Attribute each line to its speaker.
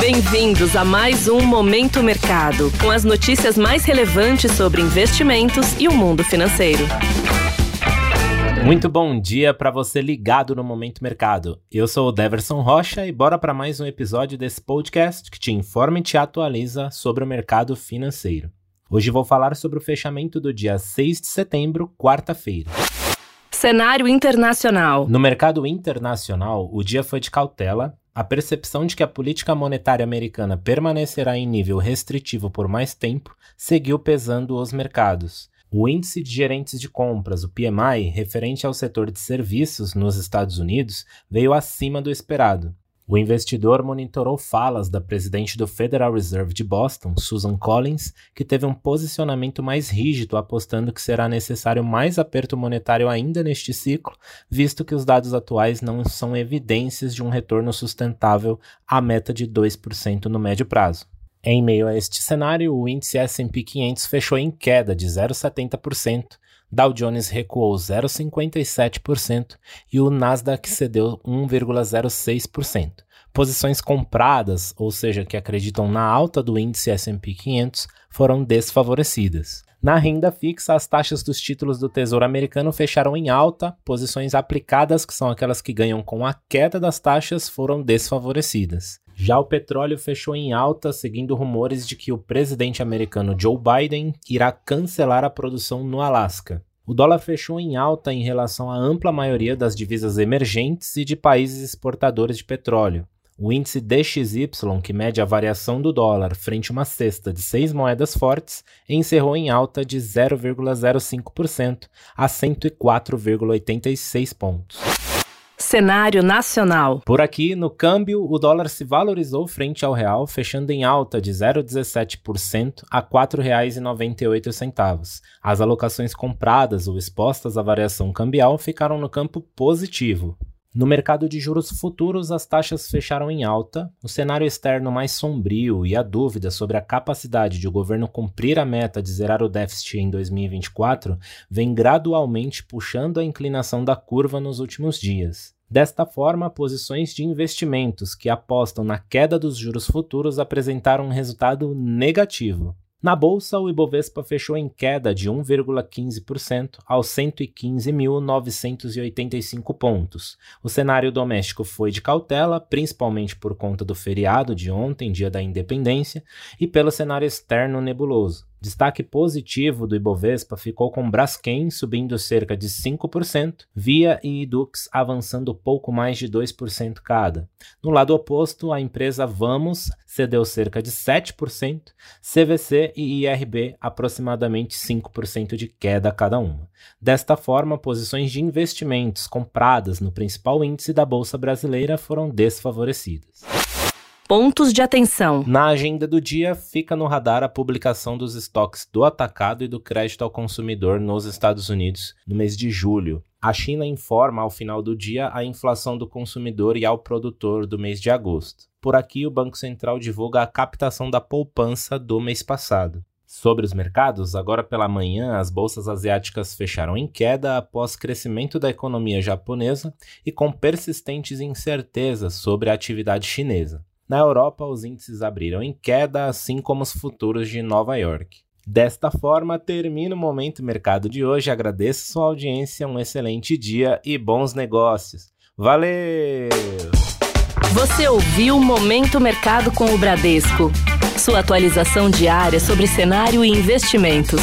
Speaker 1: Bem-vindos a mais um Momento Mercado, com as notícias mais relevantes sobre investimentos e o mundo financeiro.
Speaker 2: Muito bom dia para você ligado no Momento Mercado. Eu sou o Deverson Rocha e bora para mais um episódio desse podcast que te informa e te atualiza sobre o mercado financeiro. Hoje vou falar sobre o fechamento do dia 6 de setembro, quarta-feira.
Speaker 1: Cenário internacional.
Speaker 2: No mercado internacional, o dia foi de cautela. A percepção de que a política monetária americana permanecerá em nível restritivo por mais tempo seguiu pesando os mercados. O índice de gerentes de compras, o PMI, referente ao setor de serviços nos Estados Unidos, veio acima do esperado. O investidor monitorou falas da presidente do Federal Reserve de Boston, Susan Collins, que teve um posicionamento mais rígido, apostando que será necessário mais aperto monetário ainda neste ciclo, visto que os dados atuais não são evidências de um retorno sustentável à meta de 2% no médio prazo. Em meio a este cenário, o índice S&P 500 fechou em queda de 0,70%, Dow Jones recuou 0,57% e o Nasdaq cedeu 1,06%. Posições compradas, ou seja, que acreditam na alta do índice S&P 500, foram desfavorecidas. Na renda fixa, as taxas dos títulos do Tesouro Americano fecharam em alta, posições aplicadas, que são aquelas que ganham com a queda das taxas, foram desfavorecidas. Já o petróleo fechou em alta, seguindo rumores de que o presidente americano Joe Biden irá cancelar a produção no Alasca. O dólar fechou em alta em relação à ampla maioria das divisas emergentes e de países exportadores de petróleo. O índice DXY, que mede a variação do dólar frente a uma cesta de seis moedas fortes, encerrou em alta de 0,05% a 104,86 pontos.
Speaker 1: Cenário nacional.
Speaker 2: Por aqui, no câmbio, o dólar se valorizou frente ao real, fechando em alta de 0,17% a R$ 4,98. As alocações compradas ou expostas à variação cambial ficaram no campo positivo, no mercado de juros futuros, as taxas fecharam em alta, o cenário externo mais sombrio e a dúvida sobre a capacidade de o governo cumprir a meta de zerar o déficit em 2024 vem gradualmente puxando a inclinação da curva nos últimos dias. Desta forma, posições de investimentos que apostam na queda dos juros futuros apresentaram um resultado negativo. Na bolsa, o Ibovespa fechou em queda de 1,15% aos 115.985 pontos. O cenário doméstico foi de cautela, principalmente por conta do feriado de ontem, dia da independência, e pelo cenário externo nebuloso. Destaque positivo do Ibovespa ficou com Braskem subindo cerca de 5%, Via e Edux avançando pouco mais de 2% cada. No lado oposto, a empresa Vamos cedeu cerca de 7%, CVC e IRB aproximadamente 5% de queda cada uma. Desta forma, posições de investimentos compradas no principal índice da bolsa brasileira foram desfavorecidas.
Speaker 1: Pontos de atenção.
Speaker 2: Na agenda do dia, fica no radar a publicação dos estoques do atacado e do crédito ao consumidor nos Estados Unidos no mês de julho. A China informa ao final do dia a inflação do consumidor e ao produtor do mês de agosto. Por aqui, o Banco Central divulga a captação da poupança do mês passado. Sobre os mercados, agora pela manhã, as bolsas asiáticas fecharam em queda após crescimento da economia japonesa e com persistentes incertezas sobre a atividade chinesa. Na Europa, os índices abriram em queda, assim como os futuros de Nova York. Desta forma, termina o Momento Mercado de hoje. Agradeço sua audiência, um excelente dia e bons negócios. Valeu!
Speaker 1: Você ouviu Momento Mercado com o Bradesco. Sua atualização diária sobre cenário e investimentos.